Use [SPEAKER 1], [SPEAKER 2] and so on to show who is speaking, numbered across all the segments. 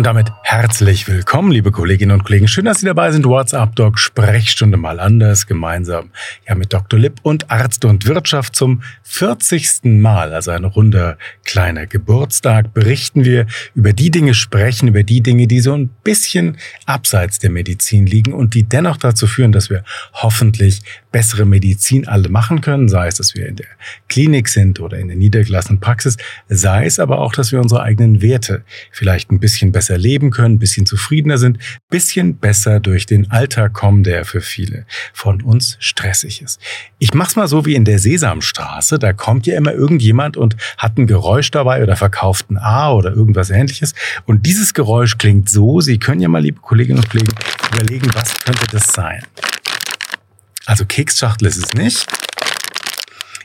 [SPEAKER 1] Und damit herzlich willkommen, liebe Kolleginnen und Kollegen. Schön, dass Sie dabei sind. WhatsApp Doc Sprechstunde mal anders gemeinsam ja mit Dr. Lipp und Arzt und Wirtschaft zum 40. Mal, also ein runder kleiner Geburtstag, berichten wir über die Dinge, sprechen über die Dinge, die so ein bisschen abseits der Medizin liegen und die dennoch dazu führen, dass wir hoffentlich bessere Medizin alle machen können, sei es, dass wir in der Klinik sind oder in der niedergelassenen Praxis, sei es aber auch, dass wir unsere eigenen Werte vielleicht ein bisschen besser leben können, ein bisschen zufriedener sind, ein bisschen besser durch den Alltag kommen, der für viele von uns stressig ist. Ich mach's mal so wie in der Sesamstraße, da kommt ja immer irgendjemand und hat ein Geräusch dabei oder verkauft ein A oder irgendwas ähnliches und dieses Geräusch klingt so, Sie können ja mal, liebe Kolleginnen und Kollegen, überlegen, was könnte das sein? Also Keksschachtel ist es nicht.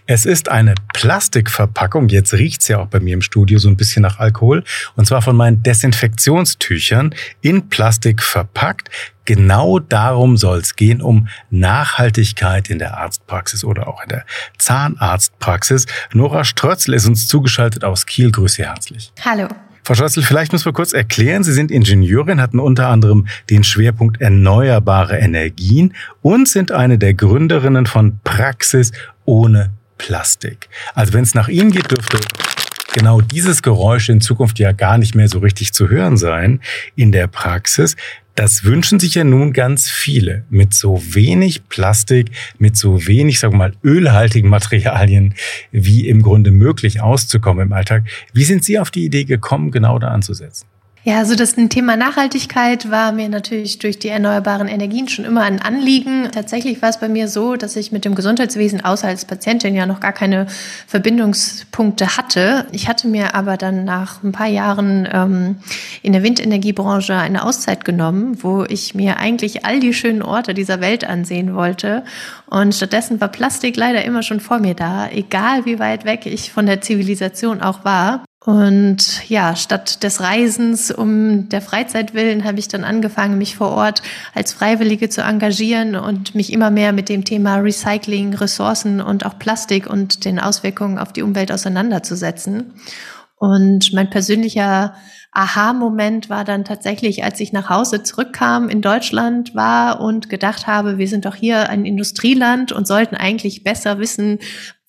[SPEAKER 1] Es ist eine Plastikverpackung. Jetzt riecht's ja auch bei mir im Studio so ein bisschen nach Alkohol. Und zwar von meinen Desinfektionstüchern in Plastik verpackt. Genau darum soll's gehen, um Nachhaltigkeit in der Arztpraxis oder auch in der Zahnarztpraxis. Nora Strötzl ist uns zugeschaltet aus Kiel. Grüße herzlich.
[SPEAKER 2] Hallo.
[SPEAKER 1] Frau Schössel, vielleicht müssen wir kurz erklären. Sie sind Ingenieurin, hatten unter anderem den Schwerpunkt erneuerbare Energien und sind eine der Gründerinnen von Praxis ohne Plastik. Also wenn es nach Ihnen geht, dürfte genau dieses Geräusch in Zukunft ja gar nicht mehr so richtig zu hören sein in der Praxis. Das wünschen sich ja nun ganz viele, mit so wenig Plastik, mit so wenig, sagen wir mal, ölhaltigen Materialien wie im Grunde möglich auszukommen im Alltag. Wie sind Sie auf die Idee gekommen, genau da anzusetzen?
[SPEAKER 2] Ja, also das Thema Nachhaltigkeit war mir natürlich durch die erneuerbaren Energien schon immer ein Anliegen. Tatsächlich war es bei mir so, dass ich mit dem Gesundheitswesen außer als Patientin ja noch gar keine Verbindungspunkte hatte. Ich hatte mir aber dann nach ein paar Jahren ähm, in der Windenergiebranche eine Auszeit genommen, wo ich mir eigentlich all die schönen Orte dieser Welt ansehen wollte. Und stattdessen war Plastik leider immer schon vor mir da, egal wie weit weg ich von der Zivilisation auch war. Und ja, statt des Reisens um der Freizeit willen habe ich dann angefangen, mich vor Ort als Freiwillige zu engagieren und mich immer mehr mit dem Thema Recycling, Ressourcen und auch Plastik und den Auswirkungen auf die Umwelt auseinanderzusetzen. Und mein persönlicher Aha-Moment war dann tatsächlich, als ich nach Hause zurückkam in Deutschland war und gedacht habe, wir sind doch hier ein Industrieland und sollten eigentlich besser wissen,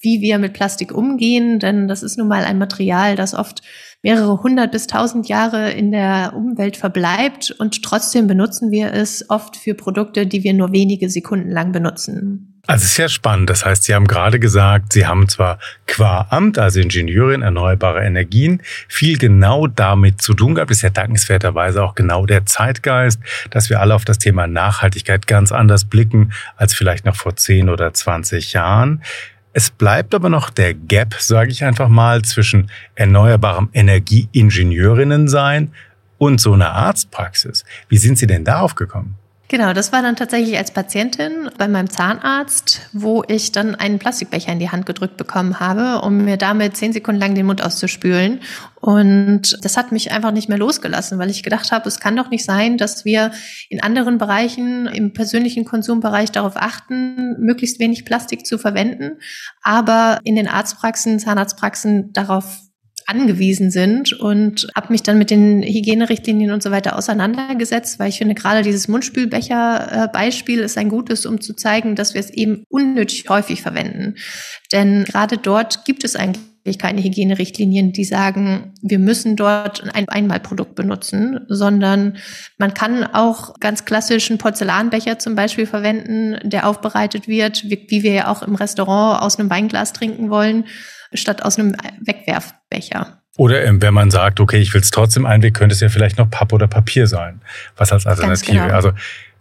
[SPEAKER 2] wie wir mit Plastik umgehen, denn das ist nun mal ein Material, das oft mehrere hundert bis tausend Jahre in der Umwelt verbleibt und trotzdem benutzen wir es oft für Produkte, die wir nur wenige Sekunden lang benutzen.
[SPEAKER 1] Also es ist ja spannend. Das heißt, Sie haben gerade gesagt, Sie haben zwar qua Amt, also Ingenieurin erneuerbare Energien, viel genau damit zu tun gehabt. Das ist ja dankenswerterweise auch genau der Zeitgeist, dass wir alle auf das Thema Nachhaltigkeit ganz anders blicken als vielleicht noch vor 10 oder 20 Jahren. Es bleibt aber noch der Gap, sage ich einfach mal, zwischen erneuerbarem Energieingenieurinnen sein und so einer Arztpraxis. Wie sind Sie denn darauf gekommen?
[SPEAKER 2] Genau, das war dann tatsächlich als Patientin bei meinem Zahnarzt, wo ich dann einen Plastikbecher in die Hand gedrückt bekommen habe, um mir damit zehn Sekunden lang den Mund auszuspülen. Und das hat mich einfach nicht mehr losgelassen, weil ich gedacht habe, es kann doch nicht sein, dass wir in anderen Bereichen, im persönlichen Konsumbereich darauf achten, möglichst wenig Plastik zu verwenden, aber in den Arztpraxen, Zahnarztpraxen darauf angewiesen sind und habe mich dann mit den Hygienerichtlinien und so weiter auseinandergesetzt, weil ich finde, gerade dieses Mundspülbecher-Beispiel ist ein gutes, um zu zeigen, dass wir es eben unnötig häufig verwenden. Denn gerade dort gibt es eigentlich keine Hygienerichtlinien, die sagen, wir müssen dort ein Einmalprodukt benutzen, sondern man kann auch ganz klassischen Porzellanbecher zum Beispiel verwenden, der aufbereitet wird, wie wir ja auch im Restaurant aus einem Weinglas trinken wollen statt aus einem Wegwerfbecher.
[SPEAKER 1] Oder ähm, wenn man sagt, okay, ich will es trotzdem einweg, könnte es ja vielleicht noch Papp oder Papier sein, was als Alternative. Genau. Also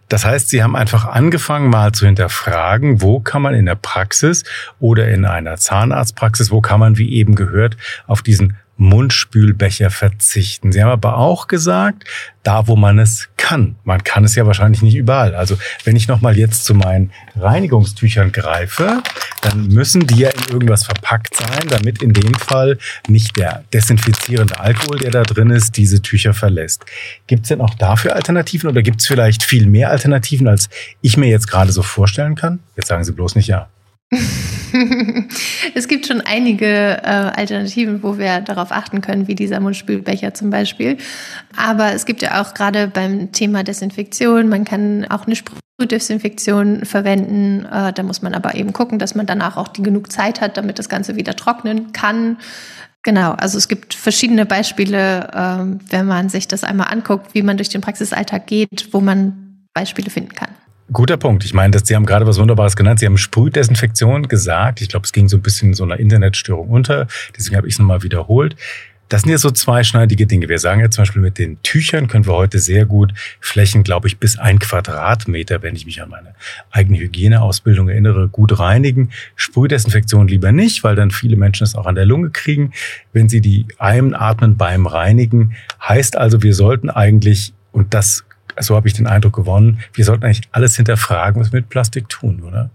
[SPEAKER 1] das heißt, Sie haben einfach angefangen, mal zu hinterfragen, wo kann man in der Praxis oder in einer Zahnarztpraxis, wo kann man, wie eben gehört, auf diesen Mundspülbecher verzichten. Sie haben aber auch gesagt, da wo man es kann. Man kann es ja wahrscheinlich nicht überall. Also wenn ich nochmal jetzt zu meinen Reinigungstüchern greife, dann müssen die ja in irgendwas verpackt sein, damit in dem Fall nicht der desinfizierende Alkohol, der da drin ist, diese Tücher verlässt. Gibt es denn auch dafür Alternativen oder gibt es vielleicht viel mehr Alternativen, als ich mir jetzt gerade so vorstellen kann? Jetzt sagen Sie bloß nicht ja.
[SPEAKER 2] es gibt schon einige äh, Alternativen, wo wir darauf achten können, wie dieser Mundspülbecher zum Beispiel. Aber es gibt ja auch gerade beim Thema Desinfektion, man kann auch eine Sprühdesinfektion verwenden. Äh, da muss man aber eben gucken, dass man danach auch die genug Zeit hat, damit das Ganze wieder trocknen kann. Genau, also es gibt verschiedene Beispiele, äh, wenn man sich das einmal anguckt, wie man durch den Praxisalltag geht, wo man Beispiele finden kann.
[SPEAKER 1] Guter Punkt. Ich meine, dass Sie haben gerade was Wunderbares genannt. Sie haben Sprühdesinfektion gesagt. Ich glaube, es ging so ein bisschen so einer Internetstörung unter. Deswegen habe ich es nochmal wiederholt. Das sind ja so zweischneidige Dinge. Wir sagen ja zum Beispiel mit den Tüchern können wir heute sehr gut Flächen, glaube ich, bis ein Quadratmeter, wenn ich mich an meine eigene Hygieneausbildung erinnere, gut reinigen. Sprühdesinfektion lieber nicht, weil dann viele Menschen es auch an der Lunge kriegen, wenn sie die einatmen beim Reinigen. Heißt also, wir sollten eigentlich, und das so habe ich den Eindruck gewonnen, wir sollten eigentlich alles hinterfragen, was wir mit Plastik tun, oder?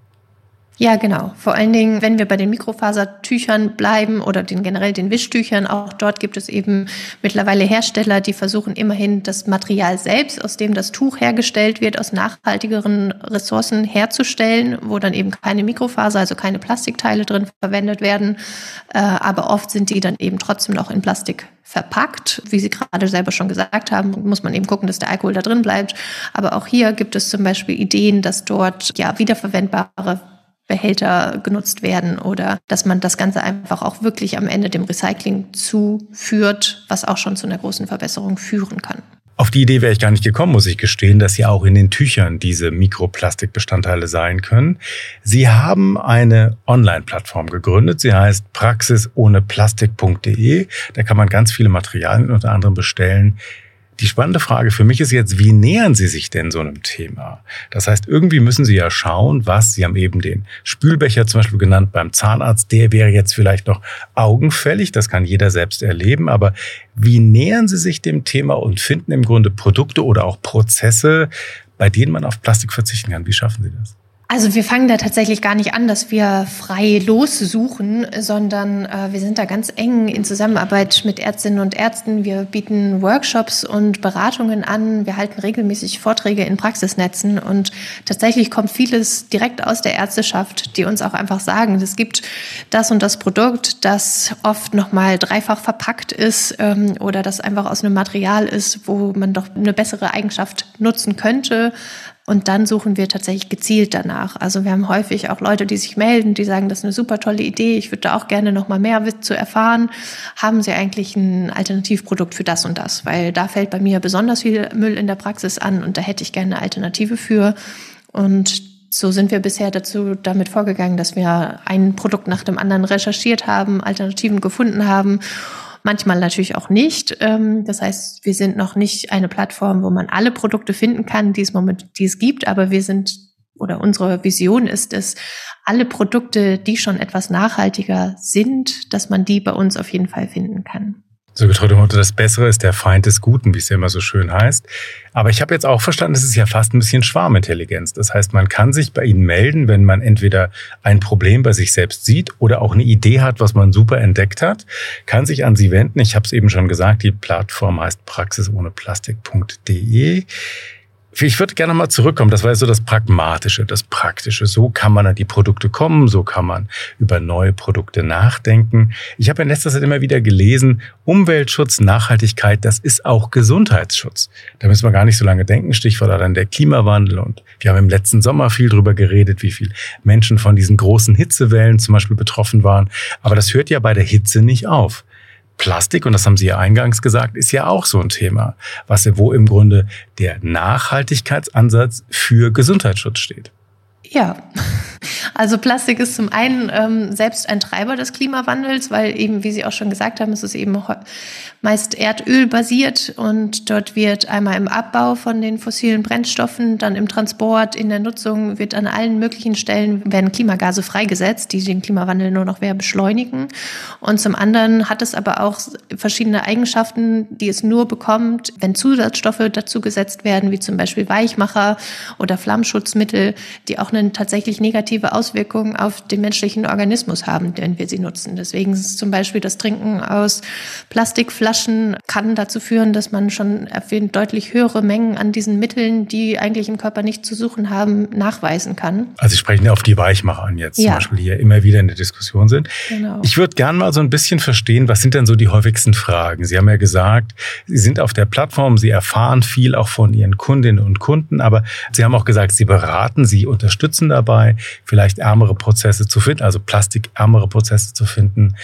[SPEAKER 2] Ja, genau. Vor allen Dingen, wenn wir bei den Mikrofasertüchern bleiben oder den generell den Wischtüchern, auch dort gibt es eben mittlerweile Hersteller, die versuchen immerhin das Material selbst, aus dem das Tuch hergestellt wird, aus nachhaltigeren Ressourcen herzustellen, wo dann eben keine Mikrofaser, also keine Plastikteile drin verwendet werden. Äh, aber oft sind die dann eben trotzdem noch in Plastik verpackt. Wie Sie gerade selber schon gesagt haben, muss man eben gucken, dass der Alkohol da drin bleibt. Aber auch hier gibt es zum Beispiel Ideen, dass dort ja wiederverwendbare Behälter genutzt werden oder dass man das Ganze einfach auch wirklich am Ende dem Recycling zuführt, was auch schon zu einer großen Verbesserung führen kann.
[SPEAKER 1] Auf die Idee wäre ich gar nicht gekommen, muss ich gestehen, dass ja auch in den Tüchern diese Mikroplastikbestandteile sein können. Sie haben eine Online-Plattform gegründet. Sie heißt praxisohneplastik.de. Da kann man ganz viele Materialien unter anderem bestellen, die spannende Frage für mich ist jetzt, wie nähern Sie sich denn so einem Thema? Das heißt, irgendwie müssen Sie ja schauen, was, Sie haben eben den Spülbecher zum Beispiel genannt beim Zahnarzt, der wäre jetzt vielleicht noch augenfällig, das kann jeder selbst erleben, aber wie nähern Sie sich dem Thema und finden im Grunde Produkte oder auch Prozesse, bei denen man auf Plastik verzichten kann? Wie schaffen Sie das?
[SPEAKER 2] Also wir fangen da tatsächlich gar nicht an, dass wir frei lossuchen, sondern äh, wir sind da ganz eng in Zusammenarbeit mit Ärztinnen und Ärzten. Wir bieten Workshops und Beratungen an. Wir halten regelmäßig Vorträge in Praxisnetzen und tatsächlich kommt vieles direkt aus der Ärzteschaft, die uns auch einfach sagen, es gibt das und das Produkt, das oft nochmal dreifach verpackt ist ähm, oder das einfach aus einem Material ist, wo man doch eine bessere Eigenschaft nutzen könnte. Und dann suchen wir tatsächlich gezielt danach. Also wir haben häufig auch Leute, die sich melden, die sagen, das ist eine super tolle Idee, ich würde da auch gerne noch mal mehr zu erfahren. Haben Sie eigentlich ein Alternativprodukt für das und das? Weil da fällt bei mir besonders viel Müll in der Praxis an und da hätte ich gerne eine Alternative für. Und so sind wir bisher dazu damit vorgegangen, dass wir ein Produkt nach dem anderen recherchiert haben, Alternativen gefunden haben manchmal natürlich auch nicht. Ähm, das heißt, wir sind noch nicht eine Plattform, wo man alle Produkte finden kann, die es moment, die es gibt, aber wir sind oder unsere Vision ist es, alle Produkte, die schon etwas nachhaltiger sind, dass man die bei uns auf jeden Fall finden kann.
[SPEAKER 1] So getreu dem Motto, das Bessere ist der Feind des Guten, wie es ja immer so schön heißt. Aber ich habe jetzt auch verstanden, es ist ja fast ein bisschen Schwarmintelligenz. Das heißt, man kann sich bei Ihnen melden, wenn man entweder ein Problem bei sich selbst sieht oder auch eine Idee hat, was man super entdeckt hat, kann sich an Sie wenden. Ich habe es eben schon gesagt, die Plattform heißt praxisohneplastik.de. Ich würde gerne mal zurückkommen. Das war so das Pragmatische, das Praktische. So kann man an die Produkte kommen, so kann man über neue Produkte nachdenken. Ich habe in letzter Zeit immer wieder gelesen, Umweltschutz, Nachhaltigkeit, das ist auch Gesundheitsschutz. Da müssen wir gar nicht so lange denken. Stichwort dann der Klimawandel. Und wir haben im letzten Sommer viel drüber geredet, wie viele Menschen von diesen großen Hitzewellen zum Beispiel betroffen waren. Aber das hört ja bei der Hitze nicht auf. Plastik, und das haben Sie ja eingangs gesagt, ist ja auch so ein Thema, was wo im Grunde der Nachhaltigkeitsansatz für Gesundheitsschutz steht.
[SPEAKER 2] Ja, Also Plastik ist zum einen ähm, selbst ein Treiber des Klimawandels, weil eben, wie Sie auch schon gesagt haben, es ist eben meist Erdöl basiert und dort wird einmal im Abbau von den fossilen Brennstoffen, dann im Transport, in der Nutzung, wird an allen möglichen Stellen werden Klimagase freigesetzt, die den Klimawandel nur noch mehr beschleunigen. Und zum anderen hat es aber auch verschiedene Eigenschaften, die es nur bekommt, wenn Zusatzstoffe dazu gesetzt werden, wie zum Beispiel Weichmacher oder Flammschutzmittel, die auch eine tatsächlich negative Auswirkung auf den menschlichen Organismus haben, wenn wir sie nutzen. Deswegen ist zum Beispiel das Trinken aus Plastikflaschen kann dazu führen, dass man schon deutlich höhere Mengen an diesen Mitteln, die eigentlich im Körper nicht zu suchen haben, nachweisen kann.
[SPEAKER 1] Also Sie sprechen auf die Weichmacher an jetzt, ja. zum Beispiel, die ja immer wieder in der Diskussion sind. Genau. Ich würde gerne mal so ein bisschen verstehen, was sind denn so die häufigsten Fragen? Sie haben ja gesagt, Sie sind auf der Plattform, Sie erfahren viel auch von Ihren Kundinnen und Kunden, aber Sie haben auch gesagt, Sie beraten, Sie unterstützen dabei, vielleicht ärmere Prozesse zu finden, also plastikärmere Prozesse zu finden.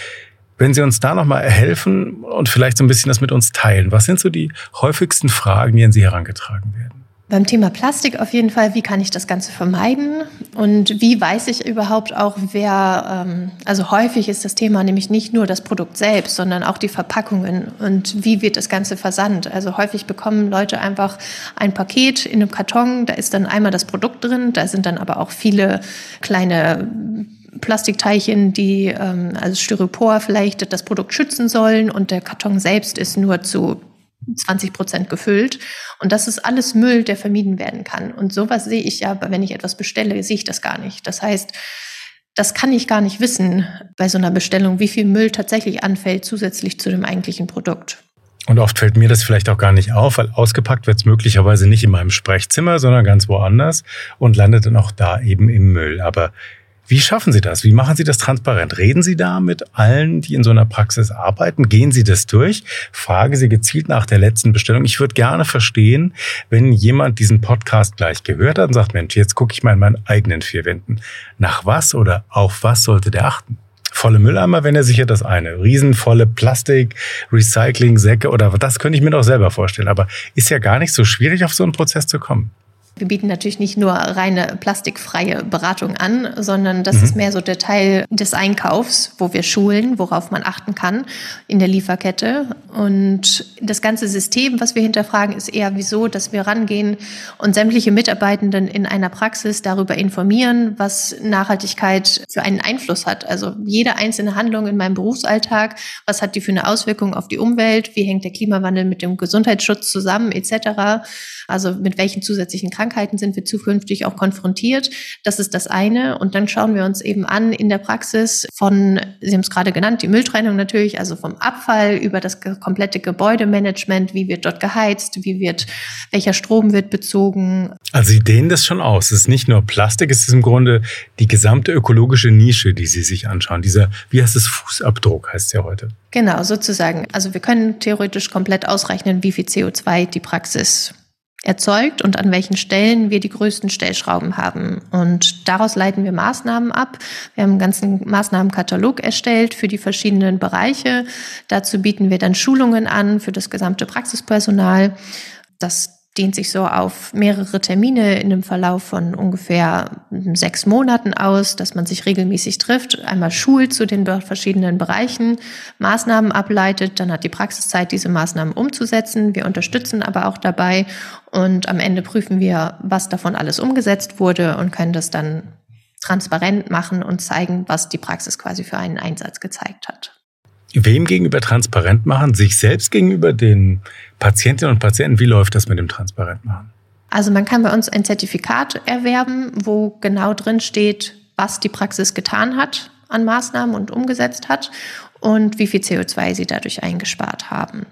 [SPEAKER 1] Wenn Sie uns da nochmal helfen und vielleicht so ein bisschen das mit uns teilen, was sind so die häufigsten Fragen, die an Sie herangetragen werden?
[SPEAKER 2] Beim Thema Plastik auf jeden Fall, wie kann ich das Ganze vermeiden und wie weiß ich überhaupt auch, wer, ähm, also häufig ist das Thema nämlich nicht nur das Produkt selbst, sondern auch die Verpackungen und wie wird das Ganze versandt. Also häufig bekommen Leute einfach ein Paket in einem Karton, da ist dann einmal das Produkt drin, da sind dann aber auch viele kleine Plastikteilchen, die ähm, also Styropor vielleicht das Produkt schützen sollen und der Karton selbst ist nur zu 20 Prozent gefüllt. Und das ist alles Müll, der vermieden werden kann. Und sowas sehe ich ja, wenn ich etwas bestelle, sehe ich das gar nicht. Das heißt, das kann ich gar nicht wissen bei so einer Bestellung, wie viel Müll tatsächlich anfällt zusätzlich zu dem eigentlichen Produkt.
[SPEAKER 1] Und oft fällt mir das vielleicht auch gar nicht auf, weil ausgepackt wird es möglicherweise nicht in meinem Sprechzimmer, sondern ganz woanders und landet dann auch da eben im Müll. Aber wie schaffen Sie das? Wie machen Sie das transparent? Reden Sie da mit allen, die in so einer Praxis arbeiten? Gehen Sie das durch? Fragen Sie gezielt nach der letzten Bestellung. Ich würde gerne verstehen, wenn jemand diesen Podcast gleich gehört hat und sagt, Mensch, jetzt gucke ich mal in meinen eigenen vier Wänden. Nach was oder auf was sollte der achten? Volle Mülleimer, wenn er sicher das eine. Riesenvolle Plastik, Recycling-Säcke oder das könnte ich mir doch selber vorstellen. Aber ist ja gar nicht so schwierig, auf so einen Prozess zu kommen.
[SPEAKER 2] Wir bieten natürlich nicht nur reine plastikfreie Beratung an, sondern das mhm. ist mehr so der Teil des Einkaufs, wo wir schulen, worauf man achten kann in der Lieferkette. Und das ganze System, was wir hinterfragen, ist eher wieso, dass wir rangehen und sämtliche Mitarbeitenden in einer Praxis darüber informieren, was Nachhaltigkeit für einen Einfluss hat. Also jede einzelne Handlung in meinem Berufsalltag, was hat die für eine Auswirkung auf die Umwelt, wie hängt der Klimawandel mit dem Gesundheitsschutz zusammen, etc. Also mit welchen zusätzlichen Krankheiten sind wir zukünftig auch konfrontiert? Das ist das eine. Und dann schauen wir uns eben an in der Praxis von, Sie haben es gerade genannt, die Mülltrennung natürlich, also vom Abfall über das komplette Gebäudemanagement, wie wird dort geheizt, wie wird, welcher Strom wird bezogen.
[SPEAKER 1] Also Sie dehnen das schon aus. Es ist nicht nur Plastik, es ist im Grunde die gesamte ökologische Nische, die Sie sich anschauen. Dieser, wie heißt es, Fußabdruck heißt es ja heute.
[SPEAKER 2] Genau, sozusagen. Also wir können theoretisch komplett ausrechnen, wie viel CO2 die Praxis erzeugt und an welchen Stellen wir die größten Stellschrauben haben. Und daraus leiten wir Maßnahmen ab. Wir haben einen ganzen Maßnahmenkatalog erstellt für die verschiedenen Bereiche. Dazu bieten wir dann Schulungen an für das gesamte Praxispersonal. Das dehnt sich so auf mehrere Termine in dem Verlauf von ungefähr sechs Monaten aus, dass man sich regelmäßig trifft, einmal schult zu den verschiedenen Bereichen, Maßnahmen ableitet, dann hat die Praxis Zeit, diese Maßnahmen umzusetzen. Wir unterstützen aber auch dabei und am Ende prüfen wir, was davon alles umgesetzt wurde und können das dann transparent machen und zeigen, was die Praxis quasi für einen Einsatz gezeigt hat.
[SPEAKER 1] Wem gegenüber transparent machen? Sich selbst gegenüber den Patientinnen und Patienten? Wie läuft das mit dem transparent machen?
[SPEAKER 2] Also man kann bei uns ein Zertifikat erwerben, wo genau drin steht, was die Praxis getan hat an Maßnahmen und umgesetzt hat und wie viel CO2 sie dadurch eingespart haben.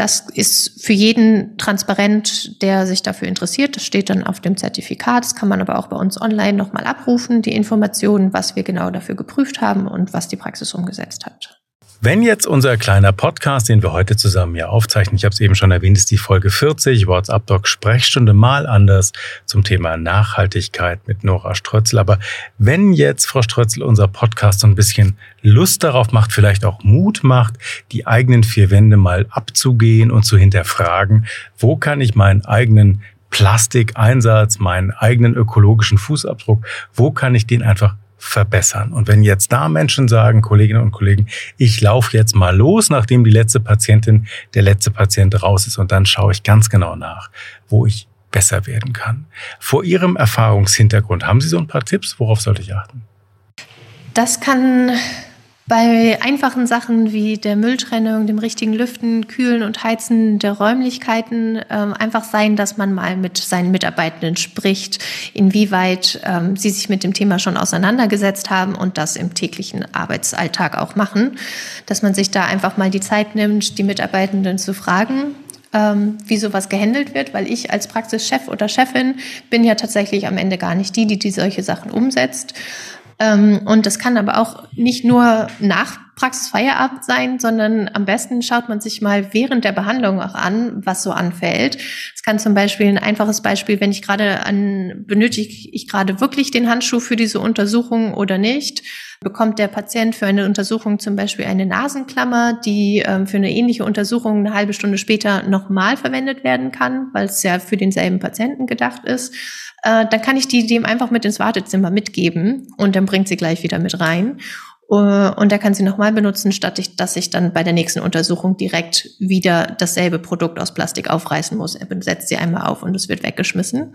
[SPEAKER 2] Das ist für jeden transparent, der sich dafür interessiert. Das steht dann auf dem Zertifikat. Das kann man aber auch bei uns online nochmal abrufen, die Informationen, was wir genau dafür geprüft haben und was die Praxis umgesetzt hat.
[SPEAKER 1] Wenn jetzt unser kleiner Podcast, den wir heute zusammen ja aufzeichnen, ich habe es eben schon erwähnt, ist die Folge 40, WhatsApp Doc Sprechstunde mal anders zum Thema Nachhaltigkeit mit Nora Strötzl. Aber wenn jetzt Frau Strötzl unser Podcast so ein bisschen Lust darauf macht, vielleicht auch Mut macht, die eigenen vier Wände mal abzugehen und zu hinterfragen, wo kann ich meinen eigenen Plastikeinsatz, meinen eigenen ökologischen Fußabdruck, wo kann ich den einfach verbessern. Und wenn jetzt da Menschen sagen, Kolleginnen und Kollegen, ich laufe jetzt mal los, nachdem die letzte Patientin, der letzte Patient raus ist und dann schaue ich ganz genau nach, wo ich besser werden kann. Vor Ihrem Erfahrungshintergrund haben Sie so ein paar Tipps, worauf sollte ich achten?
[SPEAKER 2] Das kann bei einfachen Sachen wie der Mülltrennung, dem richtigen Lüften, Kühlen und Heizen der Räumlichkeiten ähm, einfach sein, dass man mal mit seinen Mitarbeitenden spricht, inwieweit ähm, sie sich mit dem Thema schon auseinandergesetzt haben und das im täglichen Arbeitsalltag auch machen, dass man sich da einfach mal die Zeit nimmt, die Mitarbeitenden zu fragen, ähm, wie sowas gehandelt wird, weil ich als Praxischef oder Chefin bin ja tatsächlich am Ende gar nicht die, die, die solche Sachen umsetzt. Ähm, und das kann aber auch nicht nur nach Praxisfeierabend sein, sondern am besten schaut man sich mal während der Behandlung auch an, was so anfällt. Es kann zum Beispiel ein einfaches Beispiel, wenn ich gerade an, benötige ich gerade wirklich den Handschuh für diese Untersuchung oder nicht? Bekommt der Patient für eine Untersuchung zum Beispiel eine Nasenklammer, die ähm, für eine ähnliche Untersuchung eine halbe Stunde später nochmal verwendet werden kann, weil es ja für denselben Patienten gedacht ist? Äh, dann kann ich die dem einfach mit ins Wartezimmer mitgeben und dann bringt sie gleich wieder mit rein. Äh, und er kann sie nochmal benutzen, statt ich, dass ich dann bei der nächsten Untersuchung direkt wieder dasselbe Produkt aus Plastik aufreißen muss. Er setzt sie einmal auf und es wird weggeschmissen.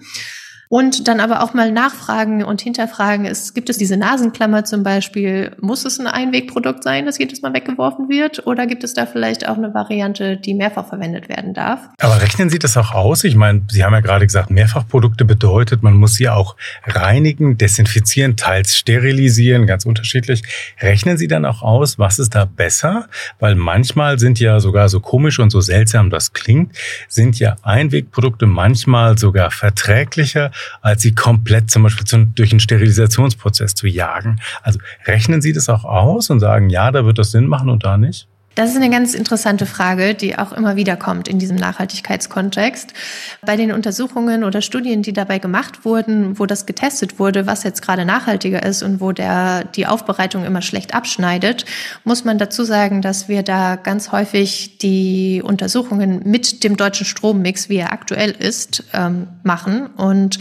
[SPEAKER 2] Und dann aber auch mal nachfragen und hinterfragen, ist, gibt es diese Nasenklammer zum Beispiel, muss es ein Einwegprodukt sein, das jedes Mal weggeworfen wird? Oder gibt es da vielleicht auch eine Variante, die mehrfach verwendet werden darf?
[SPEAKER 1] Aber rechnen Sie das auch aus? Ich meine, Sie haben ja gerade gesagt, Mehrfachprodukte bedeutet, man muss sie auch reinigen, desinfizieren, teils sterilisieren, ganz unterschiedlich. Rechnen Sie dann auch aus, was ist da besser? Weil manchmal sind ja sogar so komisch und so seltsam das klingt, sind ja Einwegprodukte manchmal sogar verträglicher als sie komplett zum Beispiel zu, durch einen Sterilisationsprozess zu jagen. Also rechnen Sie das auch aus und sagen, ja, da wird das Sinn machen und da nicht?
[SPEAKER 2] Das ist eine ganz interessante Frage, die auch immer wieder kommt in diesem Nachhaltigkeitskontext. Bei den Untersuchungen oder Studien, die dabei gemacht wurden, wo das getestet wurde, was jetzt gerade nachhaltiger ist und wo der, die Aufbereitung immer schlecht abschneidet, muss man dazu sagen, dass wir da ganz häufig die Untersuchungen mit dem deutschen Strommix, wie er aktuell ist, ähm, machen und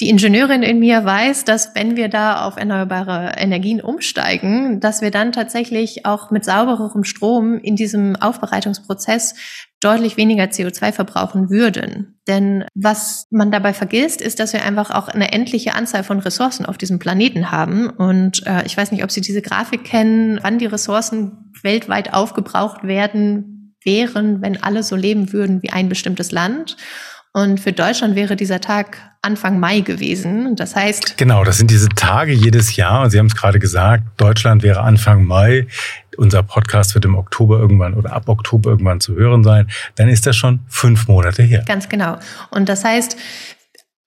[SPEAKER 2] die Ingenieurin in mir weiß, dass wenn wir da auf erneuerbare Energien umsteigen, dass wir dann tatsächlich auch mit saubererem Strom in diesem Aufbereitungsprozess deutlich weniger CO2 verbrauchen würden. Denn was man dabei vergisst, ist, dass wir einfach auch eine endliche Anzahl von Ressourcen auf diesem Planeten haben. Und äh, ich weiß nicht, ob Sie diese Grafik kennen, wann die Ressourcen weltweit aufgebraucht werden wären, wenn alle so leben würden wie ein bestimmtes Land. Und für Deutschland wäre dieser Tag Anfang Mai gewesen. Das heißt.
[SPEAKER 1] Genau, das sind diese Tage jedes Jahr. Und Sie haben es gerade gesagt, Deutschland wäre Anfang Mai. Unser Podcast wird im Oktober irgendwann oder ab Oktober irgendwann zu hören sein. Dann ist das schon fünf Monate her.
[SPEAKER 2] Ganz genau. Und das heißt,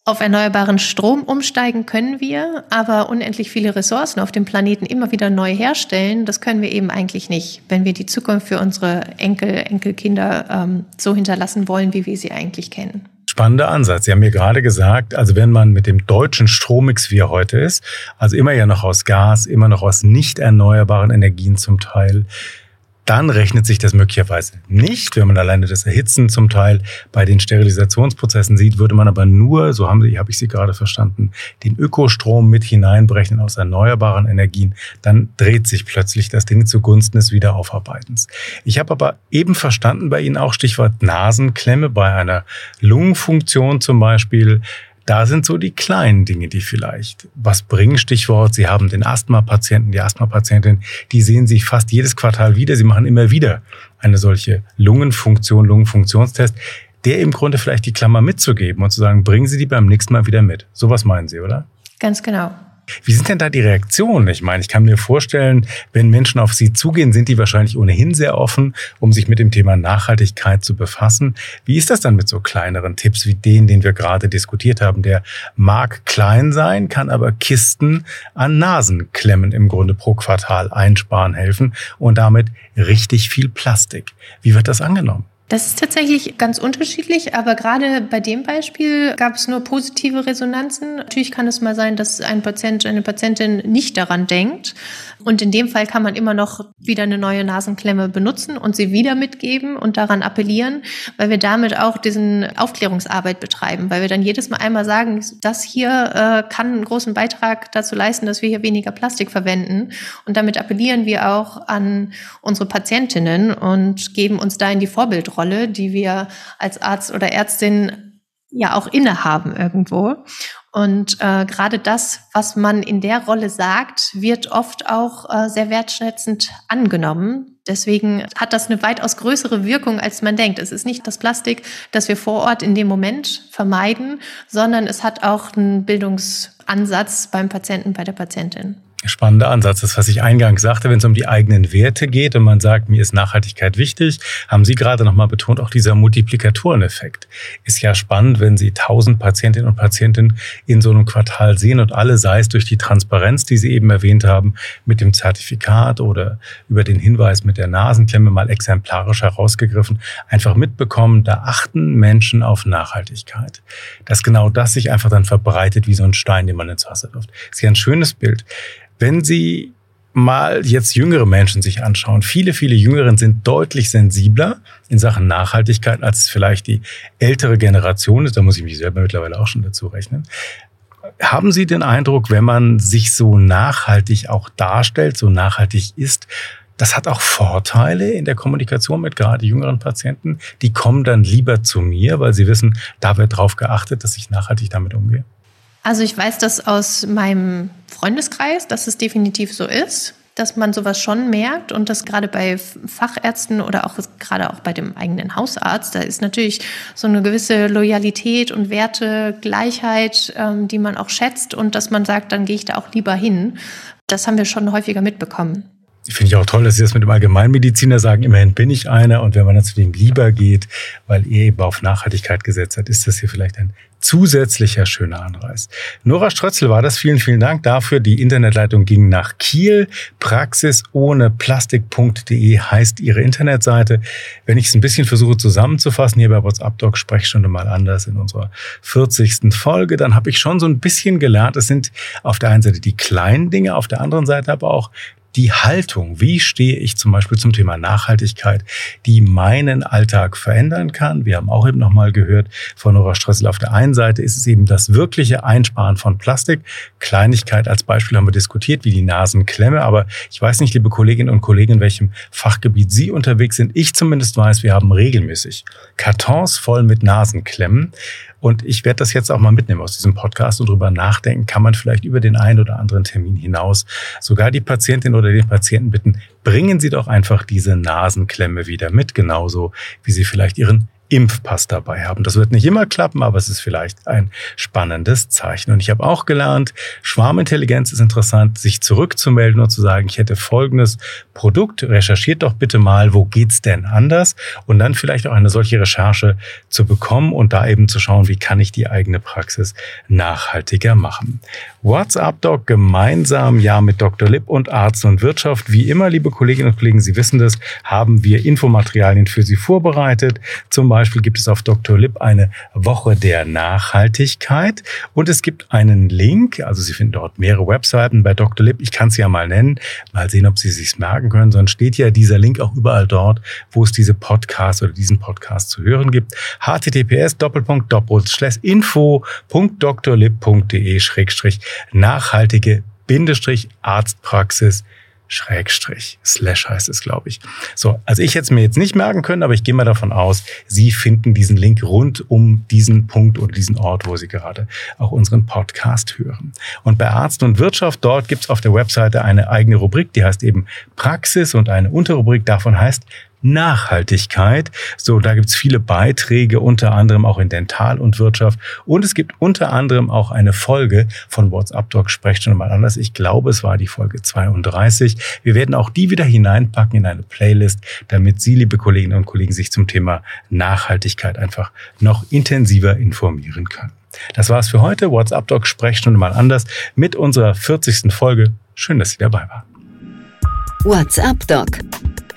[SPEAKER 2] auf erneuerbaren Strom umsteigen können wir, aber unendlich viele Ressourcen auf dem Planeten immer wieder neu herstellen, das können wir eben eigentlich nicht, wenn wir die Zukunft für unsere Enkel, Enkelkinder ähm, so hinterlassen wollen, wie wir sie eigentlich kennen.
[SPEAKER 1] Spannender Ansatz. Sie haben mir gerade gesagt, also wenn man mit dem deutschen Strommix, wie er heute ist, also immer ja noch aus Gas, immer noch aus nicht erneuerbaren Energien zum Teil, dann rechnet sich das möglicherweise nicht. Wenn man alleine das Erhitzen zum Teil bei den Sterilisationsprozessen sieht, würde man aber nur, so haben Sie, habe ich Sie gerade verstanden, den Ökostrom mit hineinberechnen aus erneuerbaren Energien. Dann dreht sich plötzlich das Ding zugunsten des Wiederaufarbeitens. Ich habe aber eben verstanden bei Ihnen auch Stichwort Nasenklemme bei einer Lungenfunktion zum Beispiel da sind so die kleinen Dinge, die vielleicht was bringen. Stichwort, Sie haben den Asthma-Patienten, die Asthma-Patientin, die sehen sich fast jedes Quartal wieder. Sie machen immer wieder eine solche Lungenfunktion, Lungenfunktionstest, der im Grunde vielleicht die Klammer mitzugeben und zu sagen, bringen Sie die beim nächsten Mal wieder mit. Sowas meinen Sie, oder?
[SPEAKER 2] Ganz genau.
[SPEAKER 1] Wie sind denn da die Reaktionen? Ich meine, ich kann mir vorstellen, wenn Menschen auf Sie zugehen, sind die wahrscheinlich ohnehin sehr offen, um sich mit dem Thema Nachhaltigkeit zu befassen. Wie ist das dann mit so kleineren Tipps wie den, den wir gerade diskutiert haben? Der mag klein sein, kann aber Kisten an Nasenklemmen im Grunde pro Quartal einsparen helfen und damit richtig viel Plastik. Wie wird das angenommen?
[SPEAKER 2] Das ist tatsächlich ganz unterschiedlich, aber gerade bei dem Beispiel gab es nur positive Resonanzen. Natürlich kann es mal sein, dass ein Patient, eine Patientin nicht daran denkt. Und in dem Fall kann man immer noch wieder eine neue Nasenklemme benutzen und sie wieder mitgeben und daran appellieren, weil wir damit auch diesen Aufklärungsarbeit betreiben, weil wir dann jedes Mal einmal sagen, das hier äh, kann einen großen Beitrag dazu leisten, dass wir hier weniger Plastik verwenden. Und damit appellieren wir auch an unsere Patientinnen und geben uns da in die Vorbildrolle Rolle, die wir als Arzt oder Ärztin ja auch innehaben irgendwo. Und äh, gerade das, was man in der Rolle sagt, wird oft auch äh, sehr wertschätzend angenommen. Deswegen hat das eine weitaus größere Wirkung, als man denkt. Es ist nicht das Plastik, das wir vor Ort in dem Moment vermeiden, sondern es hat auch einen Bildungsansatz beim Patienten, bei der Patientin
[SPEAKER 1] spannender Ansatz. Das, was ich eingangs sagte, wenn es um die eigenen Werte geht und man sagt, mir ist Nachhaltigkeit wichtig, haben Sie gerade nochmal betont, auch dieser Multiplikatoreneffekt. Ist ja spannend, wenn Sie tausend Patientinnen und Patienten in so einem Quartal sehen und alle, sei es durch die Transparenz, die Sie eben erwähnt haben, mit dem Zertifikat oder über den Hinweis mit der Nasenklemme mal exemplarisch herausgegriffen, einfach mitbekommen, da achten Menschen auf Nachhaltigkeit. Dass genau das sich einfach dann verbreitet wie so ein Stein, den man ins Wasser wirft. Ist ja ein schönes Bild. Wenn Sie mal jetzt jüngere Menschen sich anschauen, viele, viele Jüngeren sind deutlich sensibler in Sachen Nachhaltigkeit, als vielleicht die ältere Generation ist. Da muss ich mich selber mittlerweile auch schon dazu rechnen. Haben Sie den Eindruck, wenn man sich so nachhaltig auch darstellt, so nachhaltig ist, das hat auch Vorteile in der Kommunikation mit gerade jüngeren Patienten. Die kommen dann lieber zu mir, weil sie wissen, da wird drauf geachtet, dass ich nachhaltig damit umgehe.
[SPEAKER 2] Also ich weiß das aus meinem Freundeskreis, dass es definitiv so ist, dass man sowas schon merkt und das gerade bei Fachärzten oder auch gerade auch bei dem eigenen Hausarzt, da ist natürlich so eine gewisse Loyalität und Wertegleichheit, ähm, die man auch schätzt und dass man sagt, dann gehe ich da auch lieber hin. Das haben wir schon häufiger mitbekommen.
[SPEAKER 1] Finde ich auch toll, dass Sie das mit dem Allgemeinmediziner sagen. Immerhin bin ich einer. Und wenn man dann zu dem lieber geht, weil er eben auf Nachhaltigkeit gesetzt hat, ist das hier vielleicht ein zusätzlicher schöner Anreiz. Nora Strötzel war das. Vielen, vielen Dank dafür. Die Internetleitung ging nach Kiel. Praxis ohne Plastik.de heißt ihre Internetseite. Wenn ich es ein bisschen versuche zusammenzufassen, hier bei WhatsApp Doc Sprechstunde mal anders in unserer 40. Folge, dann habe ich schon so ein bisschen gelernt. Es sind auf der einen Seite die kleinen Dinge, auf der anderen Seite aber auch die Haltung, wie stehe ich zum Beispiel zum Thema Nachhaltigkeit, die meinen Alltag verändern kann. Wir haben auch eben nochmal gehört von Nora Stressel, auf der einen Seite ist es eben das wirkliche Einsparen von Plastik. Kleinigkeit als Beispiel haben wir diskutiert, wie die Nasenklemme. Aber ich weiß nicht, liebe Kolleginnen und Kollegen, in welchem Fachgebiet Sie unterwegs sind. Ich zumindest weiß, wir haben regelmäßig Kartons voll mit Nasenklemmen. Und ich werde das jetzt auch mal mitnehmen aus diesem Podcast und drüber nachdenken, kann man vielleicht über den einen oder anderen Termin hinaus sogar die Patientin oder den Patienten bitten, bringen Sie doch einfach diese Nasenklemme wieder mit, genauso wie Sie vielleicht Ihren Impfpass dabei haben. Das wird nicht immer klappen, aber es ist vielleicht ein spannendes Zeichen. Und ich habe auch gelernt, Schwarmintelligenz ist interessant, sich zurückzumelden und zu sagen, ich hätte folgendes Produkt, recherchiert doch bitte mal, wo geht's denn anders? Und dann vielleicht auch eine solche Recherche zu bekommen und da eben zu schauen, wie kann ich die eigene Praxis nachhaltiger machen. WhatsApp Doc gemeinsam ja mit Dr. Lipp und Arzt und Wirtschaft. Wie immer, liebe Kolleginnen und Kollegen, Sie wissen das, haben wir Infomaterialien für Sie vorbereitet. Zum Beispiel gibt es auf Dr. Lipp eine Woche der Nachhaltigkeit und es gibt einen Link, also Sie finden dort mehrere Webseiten bei Dr. Lipp. Ich kann es ja mal nennen, mal sehen, ob Sie sich merken können. Sonst steht ja dieser Link auch überall dort, wo es diese Podcast oder diesen Podcast zu hören gibt. https info.drlib.de nachhaltige Bindestrich Arztpraxis Schrägstrich, Slash heißt es, glaube ich. So, also ich hätte es mir jetzt nicht merken können, aber ich gehe mal davon aus, Sie finden diesen Link rund um diesen Punkt oder diesen Ort, wo Sie gerade auch unseren Podcast hören. Und bei Arzt und Wirtschaft, dort gibt es auf der Webseite eine eigene Rubrik, die heißt eben Praxis und eine Unterrubrik davon heißt Nachhaltigkeit. So, da gibt's viele Beiträge, unter anderem auch in Dental und Wirtschaft. Und es gibt unter anderem auch eine Folge von WhatsApp Talk Sprechstunde mal anders. Ich glaube, es war die Folge 32. Wir werden auch die wieder hineinpacken in eine Playlist, damit Sie, liebe Kolleginnen und Kollegen, sich zum Thema Nachhaltigkeit einfach noch intensiver informieren können. Das war's für heute. WhatsApp Talk Sprechstunde mal anders mit unserer 40. Folge. Schön, dass Sie dabei waren.
[SPEAKER 3] WhatsApp Doc